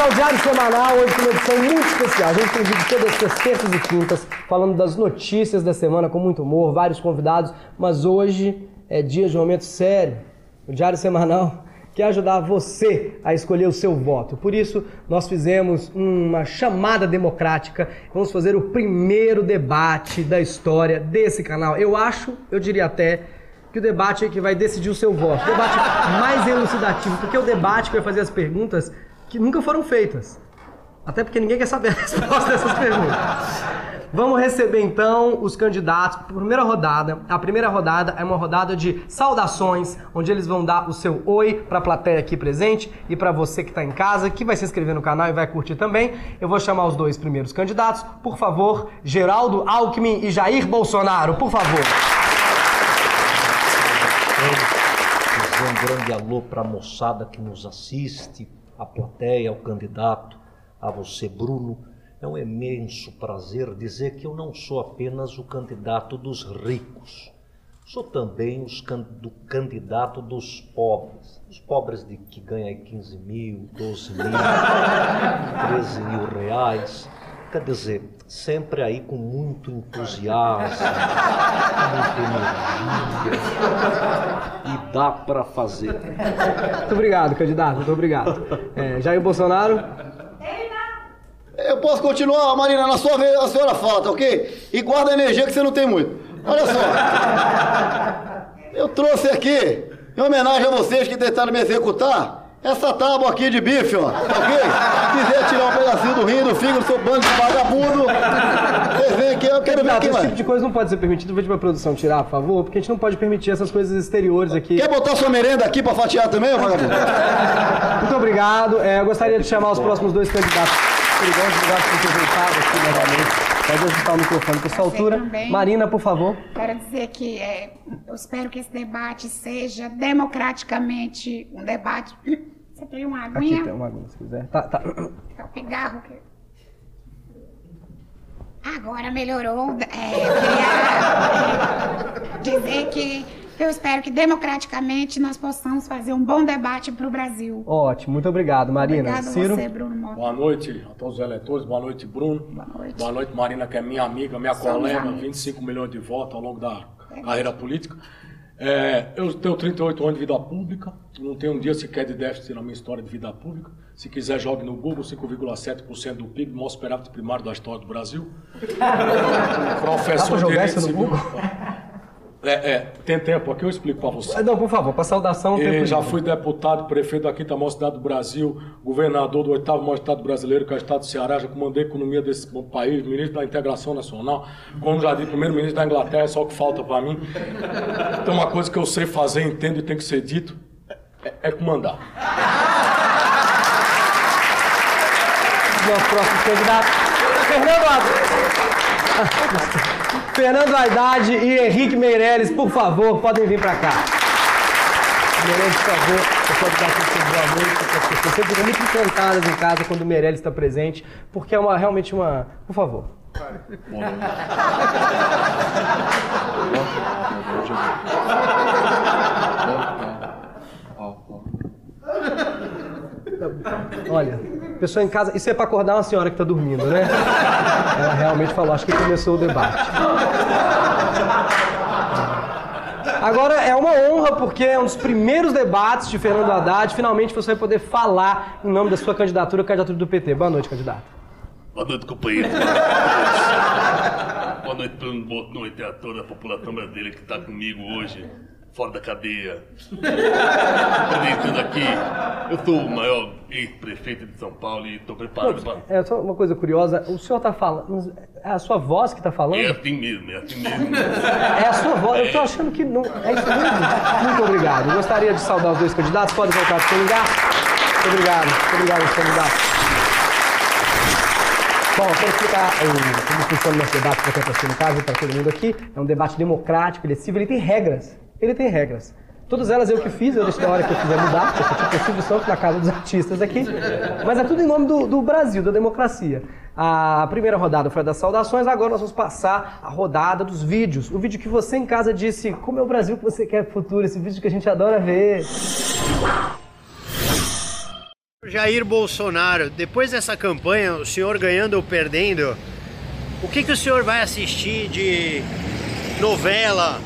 ao Diário Semanal, hoje com uma edição muito especial. A gente tem vídeo todas as terças e quintas, falando das notícias da semana com muito humor, vários convidados, mas hoje é dia de um momento sério. O Diário Semanal quer ajudar você a escolher o seu voto. Por isso, nós fizemos uma chamada democrática. Vamos fazer o primeiro debate da história desse canal. Eu acho, eu diria até, que o debate é que vai decidir o seu voto. O debate mais elucidativo, porque é o debate que vai fazer as perguntas que nunca foram feitas. Até porque ninguém quer saber a resposta dessas perguntas. Vamos receber então os candidatos para a primeira rodada. A primeira rodada é uma rodada de saudações, onde eles vão dar o seu oi para a plateia aqui presente e para você que está em casa, que vai se inscrever no canal e vai curtir também. Eu vou chamar os dois primeiros candidatos. Por favor, Geraldo Alckmin e Jair Bolsonaro, por favor. Um grande alô para a moçada que nos assiste, a plateia, ao candidato, a você, Bruno. É um imenso prazer dizer que eu não sou apenas o candidato dos ricos, sou também os can do candidato dos pobres. Os pobres de que ganham 15 mil, 12 mil, 13 mil reais. Quer dizer, sempre aí com muito entusiasmo, muita energia. E dá para fazer. Muito obrigado, candidato. Muito obrigado. É, Jair Bolsonaro. Eu posso continuar, Marina, na sua vez a senhora fala, tá ok? E guarda a energia que você não tem muito. Olha só. Eu trouxe aqui, em homenagem a vocês que tentaram me executar, essa tábua aqui de bife, ó, tá ok? Se quiser tirar um pedacinho do rim, do fígado, seu bando de vagabundo, vocês vêm aqui, eu quero ver quem esse tipo de coisa não pode ser permitido. Vou pedir pra produção tirar, por favor, porque a gente não pode permitir essas coisas exteriores aqui. Quer botar sua merenda aqui pra fatiar também, vagabundo? Muito obrigado. É, eu gostaria de chamar os próximos dois candidatos. Obrigado, obrigado por ter voltado aqui novamente. Pode ajustar o microfone para sua altura. também. Marina, por favor. Quero dizer que é, eu espero que esse debate seja democraticamente um debate. Você tem uma Aqui aguinha? tem uma aguinha, se quiser. Tá, tá. É o pigarro que. Agora melhorou. É, queria dizer que eu espero que democraticamente nós possamos fazer um bom debate para o Brasil. Ótimo, muito obrigado, Marina. Obrigado Ciro. você, Bruno Mota. Boa noite a todos os eleitores, boa noite, Bruno. Boa noite. Marina, que é minha amiga, minha Somos colega, amigos. 25 milhões de votos ao longo da carreira política. É, eu tenho 38 anos de vida pública, não tenho um dia sequer de déficit na minha história de vida pública. Se quiser, jogue no Google 5,7% do PIB, maior superávit primário da história do Brasil. Professor jogar direito civil. É, é, tem tempo aqui, eu explico para você. Ah, Não, por favor, para saudação. E tempo já fui deputado, prefeito da quinta maior cidade do Brasil, governador do oitavo maior estado brasileiro, que é o estado do Ceará, já comandei a economia desse país, ministro da integração nacional, como já disse, primeiro-ministro da Inglaterra, é só o que falta para mim. Então uma coisa que eu sei fazer, entendo e tem que ser dito, é, é comandar. Nosso próximo candidato. Fernando Haddad. Fernando Haddad e Henrique Meirelles, por favor, podem vir para cá. Meirelles, por favor, você pode dar aqui seu boa noite para as pessoas. Sempre ficam muito encantadas em casa quando o Meirelles está presente, porque é uma, realmente uma. Por favor. Olha, pessoa em casa, isso é para acordar uma senhora que está dormindo, né? Ela realmente falou, acho que começou o debate. Agora é uma honra porque é um dos primeiros debates de Fernando Haddad. Finalmente você vai poder falar em nome da sua candidatura, candidatura do PT. Boa noite, candidato. Boa noite, companheiro. Boa noite, Bruno. Boa noite a toda a população brasileira que está comigo hoje, fora da cadeia. Apresentando aqui, eu sou o maior ex-prefeito de São Paulo e estou preparado para. É só uma coisa curiosa, o senhor está falando, é a sua voz que está falando? É assim mesmo, é assim mesmo. É a sua voz, eu estou achando que não. É isso mesmo? Muito obrigado. Eu gostaria de saudar os dois candidatos, podem voltar para o seu lugar. Muito obrigado, muito obrigado aos candidatos. Bom, para explicar como funciona o nosso debate para quem está assistindo em casa e para todo mundo aqui, é um debate democrático, ele é civil, ele tem regras. Ele tem regras. Todas elas eu que fiz, eu deixo na hora que eu quiser mudar, porque eu tipo o Silvio Santos na casa dos artistas aqui. Mas é tudo em nome do, do Brasil, da democracia. A primeira rodada foi a das saudações, agora nós vamos passar a rodada dos vídeos. O vídeo que você em casa disse, como é o Brasil que você quer futuro, esse vídeo que a gente adora ver. Jair Bolsonaro, depois dessa campanha, o senhor ganhando ou perdendo, o que, que o senhor vai assistir de novela,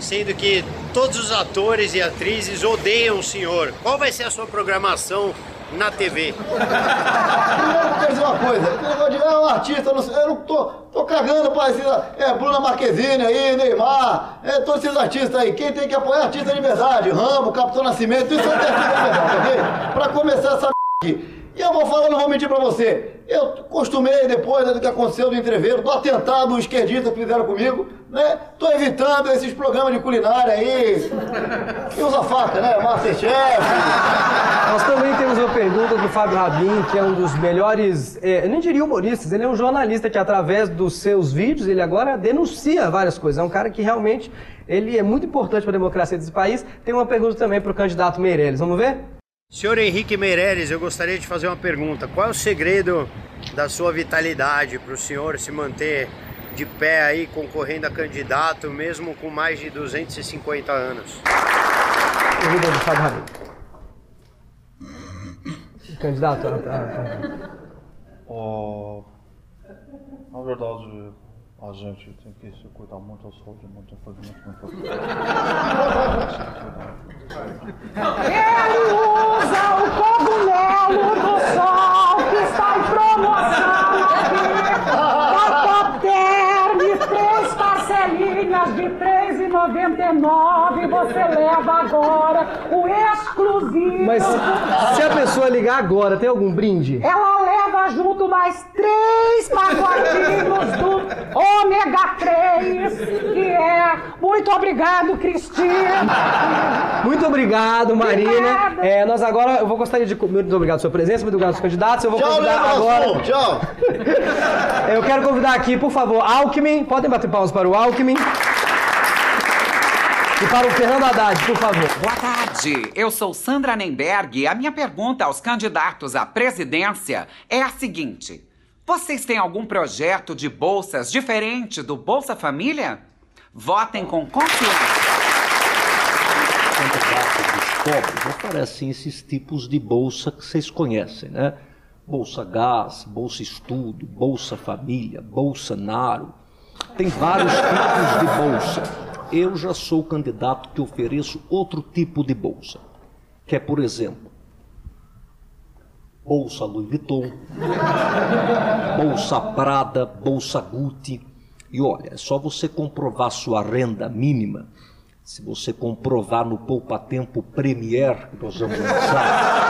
sendo que todos os atores e atrizes odeiam o senhor? Qual vai ser a sua programação na TV? Primeiro, quero dizer uma coisa. Esse negócio de é um artista, eu não, eu não tô, tô cagando pra esses. É, Bruna Marquezine aí, Neymar, é, todos esses artistas aí. Quem tem que apoiar é artista de verdade. Rambo, Capitão Nascimento, isso é artista de verdade, ok? Pra começar essa aqui. E eu vou falar, não vou mentir pra você. Eu costumei, depois né, do que aconteceu do entreveiro, do atentado esquerdista que fizeram comigo, né? Tô evitando esses programas de culinária aí. Que usa faca, né? Masterchef. Nós também temos uma pergunta do Fábio Rabin, que é um dos melhores, é, eu nem diria humoristas, ele é um jornalista que através dos seus vídeos, ele agora denuncia várias coisas. É um cara que realmente, ele é muito importante para a democracia desse país. Tem uma pergunta também para o candidato Meirelles, vamos ver? Senhor Henrique Meirelles, eu gostaria de fazer uma pergunta. Qual é o segredo da sua vitalidade para o senhor se manter de pé aí concorrendo a candidato, mesmo com mais de 250 anos? Pergunta do Fábio. Candidato a, a, Ó, na verdade, a gente tem que se cuidar muito da saúde, muito, muito, muito, muito. Ele usa o cogumelo do sol que está em promoção Term, três parcelinhas de R$ 3,99. Você leva agora o exclusivo. Mas se a pessoa ligar agora, tem algum brinde? Ela leva junto mais três pacotinhos do ômega 3, que é. Muito obrigado, Cristina. Muito obrigado, Marina. Obrigada. É, nós agora, eu vou gostaria de. Muito obrigado pela sua presença, muito obrigado aos candidatos. Eu vou Tchau, convidar Leandro agora. Tchau. Eu quero convidar aqui, por favor, Alckmin. Podem bater palmas para o Alckmin. E para o Fernando Haddad, por favor. Boa tarde, eu sou Sandra Nemberg e a minha pergunta aos candidatos à presidência é a seguinte: vocês têm algum projeto de bolsas diferente do Bolsa Família? Votem com confiança. pobres oferecem esses tipos de bolsa que vocês conhecem, né? Bolsa Gás, Bolsa Estudo, Bolsa Família, Bolsa Naro. Tem vários tipos de bolsa. Eu já sou o candidato que ofereço outro tipo de bolsa, que é, por exemplo, Bolsa Louis Vuitton, Bolsa Prada, Bolsa Gucci. E olha, é só você comprovar sua renda mínima. Se você comprovar no Poupa Tempo Premier que nós vamos lançar,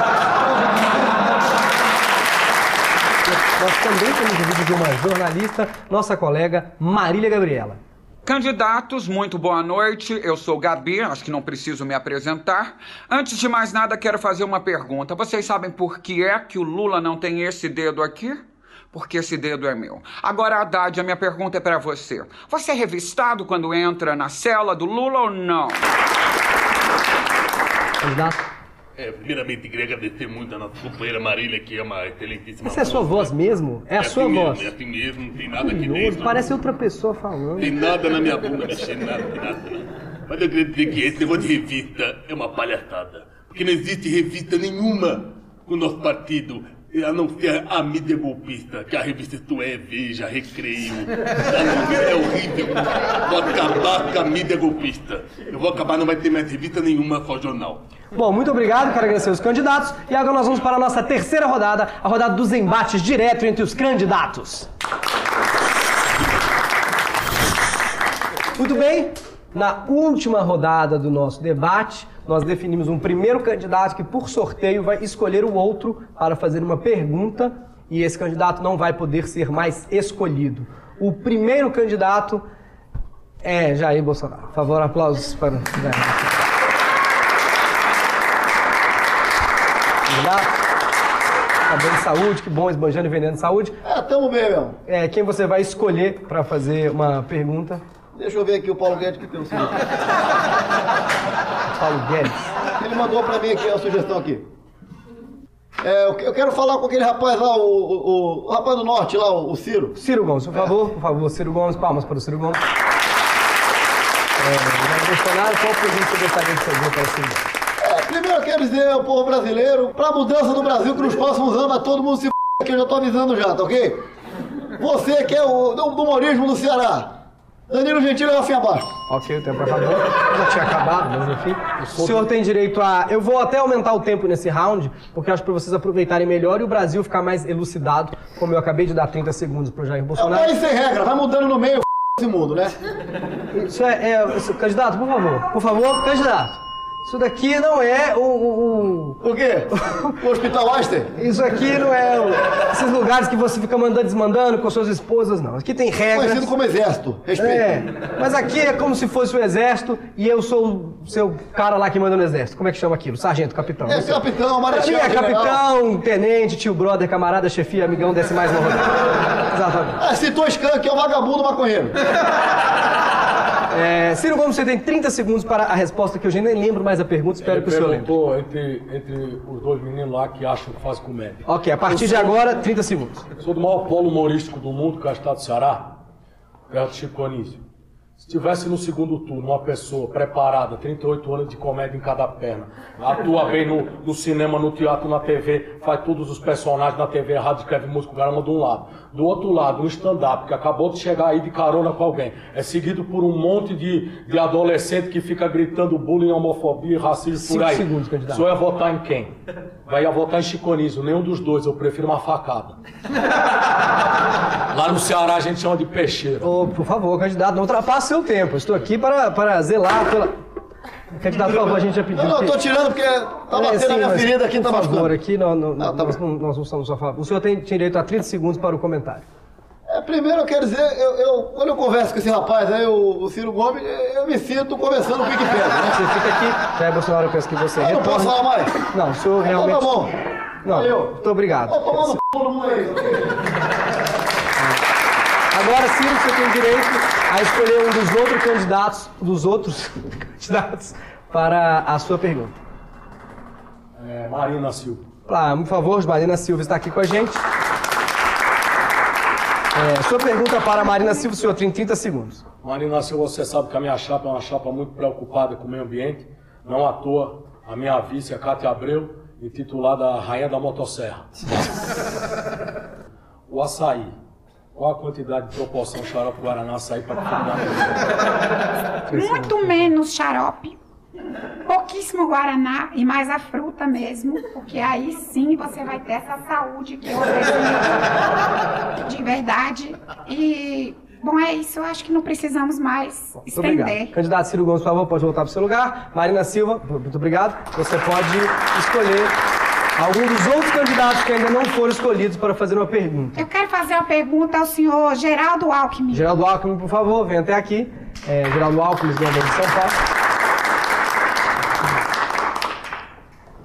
Nós também temos o vídeo de uma jornalista, nossa colega Marília Gabriela. Candidatos, muito boa noite. Eu sou Gabi, acho que não preciso me apresentar. Antes de mais nada, quero fazer uma pergunta. Vocês sabem por que é que o Lula não tem esse dedo aqui? Porque esse dedo é meu. Agora, Haddad, a minha pergunta é pra você. Você é revistado quando entra na cela do Lula ou não? Candidato. É, primeiramente, queria agradecer muito a nossa companheira Marília, que é uma excelentíssima Essa é a sua voz mesmo? É a assim sua mesmo, voz. É assim mesmo, não tem nada aqui dentro. parece outra pessoa falando. Tem nada na minha bunda mexendo, nada, tem nada, nada. Mas eu queria dizer que esse negócio de revista é uma palhaçada. Porque não existe revista nenhuma com o nosso partido, a não ser a mídia golpista, que a revista Isto é, Veja, Recreio. É horrível. Vou acabar com a mídia golpista. Eu vou acabar, não vai ter mais revista nenhuma, só jornal. Bom, muito obrigado, quero agradecer os candidatos. E agora nós vamos para a nossa terceira rodada, a rodada dos embates direto entre os candidatos. Muito bem, na última rodada do nosso debate, nós definimos um primeiro candidato que, por sorteio, vai escolher o outro para fazer uma pergunta e esse candidato não vai poder ser mais escolhido. O primeiro candidato é Jair Bolsonaro. Por favor, aplausos para Jair tá bem de saúde, que bom, esbanjando e vendendo saúde. É, tamo bem, meu. É, quem você vai escolher para fazer uma pergunta? Deixa eu ver aqui o Paulo Guedes que tem o seguinte. Paulo Guedes. Ele mandou pra mim aqui a sugestão aqui. É, eu, quero falar com aquele rapaz lá, o, o, o rapaz do norte lá, o, o Ciro. Ciro Gomes, por favor, por favor, Ciro Gomes, palmas para o Ciro Gomes. É, Bolsonaro, qual pergunta você gostaria de fazer para o Ciro Gomes? É, Primeiro eu quero dizer ao povo brasileiro, pra mudança do Brasil, que nos próximos anos vai todo mundo se f... que eu já tô avisando já, tá ok? Você que é o do, do humorismo do Ceará. Danilo Gentili é assim abaixo. Ok, o tempo acabou. Já tinha acabado, mas enfim. O senhor tem direito a. Eu vou até aumentar o tempo nesse round, porque acho pra vocês aproveitarem melhor e o Brasil ficar mais elucidado, como eu acabei de dar 30 segundos pro Jair É Bolsonaro. país sem regra, vai mudando no meio f... esse mundo, né? Isso é, é- Candidato, por favor. Por favor, candidato. Isso daqui não é o. o- O quê? O Hospital Einstein? o- Isso aqui não é o- esses lugares que você fica mandando desmandando com suas esposas, não. Aqui tem regras. Conhecido como exército. Respeito. É, mas aqui é como se fosse o exército e eu sou o seu cara lá que manda no exército. Como é que chama aquilo? Sargento, capitão. É capitão, mim marechal, é capitão, tenente, tio, brother, camarada, chefia, amigão, desce mais uma rodada. Exatamente. Ah, citou Skank, que é o vagabundo maconheiro. É, Ciro Gomes, você tem 30 segundos para a resposta que eu já nem lembro mais a pergunta, espero Ele que o senhor lembre. entre, entre os dois meninos lá que acham que faz comédia. Ok, a partir de agora, 30 segundos. Sou do maior polo humorístico do mundo, que é o estado do Ceará, perto de Chico Anísio. Se tivesse no segundo turno uma pessoa preparada, 38 anos de comédia em cada perna, atua bem no, no cinema, no teatro, na TV, faz todos os personagens na TV errado, escreve música, o caramba de um lado. Do outro lado, um stand-up, que acabou de chegar aí de carona com alguém. É seguido por um monte de, de adolescente que fica gritando bullying, homofobia, racismo Cinco por aí. segundos, candidato. O senhor ia votar em quem? Vai ia votar em Chico Anísio, nenhum dos dois, eu prefiro uma facada. Lá no Ceará a gente chama de peixeira. Ô, por favor, candidato, não ultrapasse seu tempo. Estou aqui para, para zelar pela. Candidato, por favor, a gente já pediu. Não, não, tô tirando porque tá É, batendo sim, na minha ferida aqui, tá Por favor, aqui não, não, Ah, tá nós, não, nós não estamos a favor. O senhor tem direito a 30 segundos para o comentário. É, primeiro eu quero dizer, eu, eu- quando eu converso com esse rapaz aí, o, o Ciro Gomes, eu me sinto conversando com o Wikipedia, né? Você fica aqui, Jair Bolsonaro, eu peço que você Eu não posso falar mais? Não, o senhor realmente... Então tá bom. Não, Valeu. muito obrigado. Tô tomando p todo mundo aí. Agora, Ciro, você tem direito a escolher um dos outros candidatos, dos outros candidatos para a sua pergunta. É, Marina Silva. Ah, por favor, Marina Silva está aqui com a gente. É, sua pergunta para a Marina Silva, senhor tem 30 segundos. Marina Silva, você sabe que a minha chapa é uma chapa muito preocupada com o meio ambiente. Não à toa, a minha vice, a Cátia Abreu, intitulada Rainha da Motosserra. o açaí. Qual a quantidade de proporção xarope Guaraná açaí para fundar? Muito menos xarope, pouquíssimo guaraná e mais a fruta mesmo, porque aí sim você vai ter essa saúde que eu preciso de verdade. E, bom, é isso. Eu acho que não precisamos mais Muito estender. obrigado. Candidato Ciro Gomes, por favor, pode voltar para o seu lugar. Marina Silva, muito obrigado. Você pode escolher algum dos outros candidatos que ainda não foram escolhidos para fazer uma pergunta. Eu quero fazer uma pergunta ao senhor Geraldo Alckmin. Geraldo Alckmin, por favor, venha até aqui. É, Geraldo Alckmin, governador de São Paulo.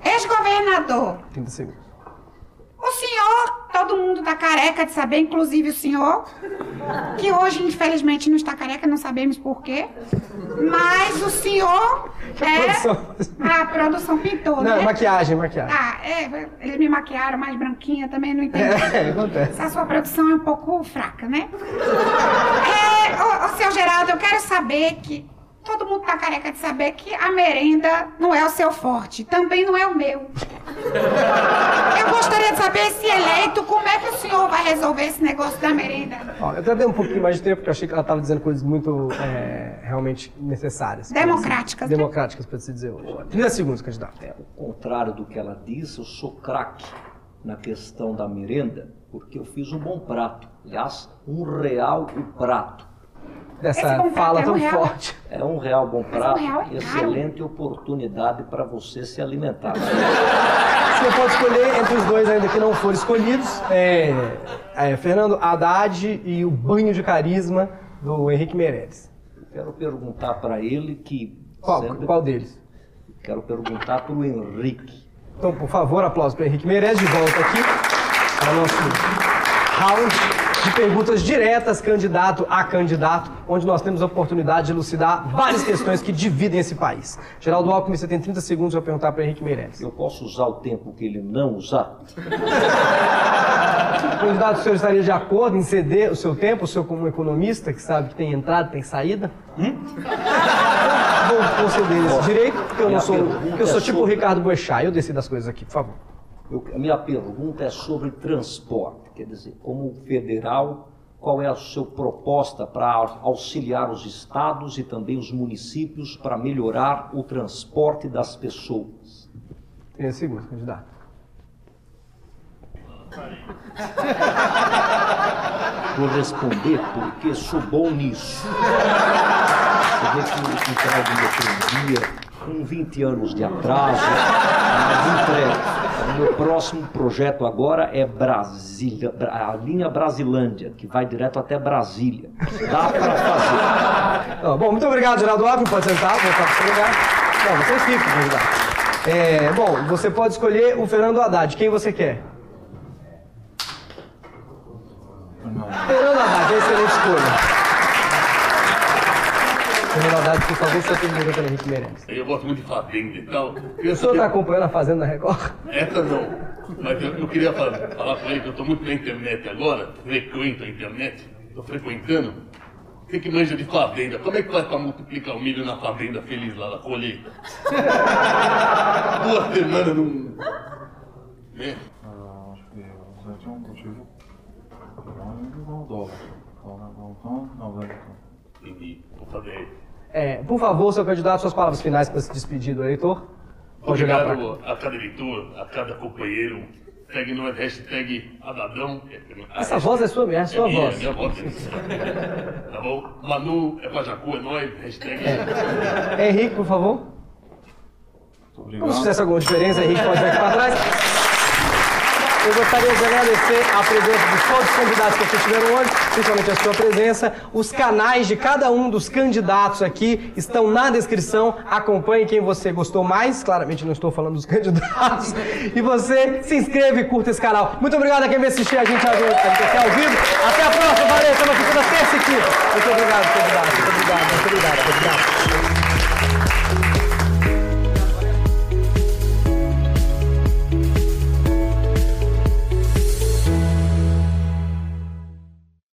Ex-governador, 30 segundos. o senhor, todo mundo tá careca de saber, inclusive o senhor, que hoje infelizmente não está careca, não sabemos por quê. Mas o senhor produção. é. A produção pintou, Não, né? maquiagem, maquiagem. Ah, é, eles me maquiaram mais branquinha, também não entendi. É, acontece. Essa sua produção é um pouco fraca, né? É, ô, ô, seu Geraldo, eu quero saber que. Todo mundo tá careca de saber que a merenda não é o seu forte, também não é o meu. Eu gostaria de saber, se eleito, como é que o senhor vai resolver esse negócio da merenda? Ó, eu até dei um pouquinho mais de tempo, porque eu achei que ela estava dizendo coisas muito é, realmente necessárias. Democráticas, né? Democráticas, para se dizer hoje. 30 segundos, candidato. Ao contrário do que ela disse, eu sou craque na questão da merenda, porque eu fiz um bom prato. Aliás, um real o prato. Dessa fala é um tão real. forte. É um real bom um prato, real é caro. excelente oportunidade para você se alimentar. Você pode escolher entre os dois ainda que não foram escolhidos. É, é, Fernando Haddad e o banho de carisma do Henrique Meirelles. Quero perguntar para ele que. Qual, sempre- qual deles? Quero perguntar para o Henrique. Então, por favor, aplausos para Henrique Meirelles de volta aqui para o nosso round de perguntas diretas, candidato a candidato, onde nós temos a oportunidade de elucidar várias questões que dividem esse país. Geraldo Alckmin, você tem 30 segundos para perguntar para Henrique Meirelles. Eu posso usar o tempo que ele não usar? Candidato, o senhor estaria de acordo em ceder o seu tempo, o senhor como economista, que sabe que tem entrada, tem saída? Hum? vou conceder esse direito, porque eu não sou. eu sou é tipo o Ricardo Boechat, eu decido as coisas aqui, por favor. Eu- a minha pergunta é sobre transporte, quer dizer, como federal, qual é a sua proposta para auxiliar os estados e também os municípios para melhorar o transporte das pessoas? 30 segundos, candidato. Vou responder porque sou bom nisso. Você vê que eu entrego meu dia com 20 anos de atraso, mas entrego. O meu próximo projeto agora é Brasília, Bra- a linha Brasilândia, que vai direto até Brasília. Dá para fazer. Bom, muito obrigado, Geraldo Alckmin. Pode sentar, voltar para o seu lugar. Não, vocês ficam. É, bom, você pode escolher o Fernando Haddad. Quem você quer? Fernando Haddad, é excelente escolha. Haddad, por favor, sua pergunta para Henrique Meirelles. Eu gosto muito de fazenda e tal. O senhor está acompanhando a Fazenda da Record? Essa não. Mas eu, eu queria falar, falar com ele que eu estou muito na internet agora, frequento a internet, estou frequentando. Você que manja de fazenda, como é que faz para multiplicar o milho na fazenda feliz lá na colheita? Duas semanas num. Né? Ah, acho que Zé tinha um motivo. Não, o dólar. Dólar não, não, não, velho. Entendi, vou fazer. É, por favor, seu candidato, suas palavras finais para se despedir do eleitor. Pode Obrigado a cada eleitor, a cada companheiro. Segue nós, hashtag Adadão. Essa voz é sua mesmo, é sua minha, voz. minha voz. Tá bom? Manu é pra Jacu, é nós, hashtag. Henrique, por favor. Como se Obrigado. fizesse alguma diferença, Henrique pode vir aqui para trás. Eu gostaria de agradecer a presença de todos os candidatos que aqui hoje, principalmente a sua presença. Os canais de cada um dos candidatos aqui estão na descrição. Acompanhe quem você gostou mais. Claramente não estou falando dos candidatos. E você se inscreve e curta esse canal. Muito obrigado a quem veio assistir a gente até ao vivo. Até a próxima, valeu. Estamos aqui toda terça e quinta. Muito obrigado, candidato. Muito obrigado, muito obrigado, muito obrigado.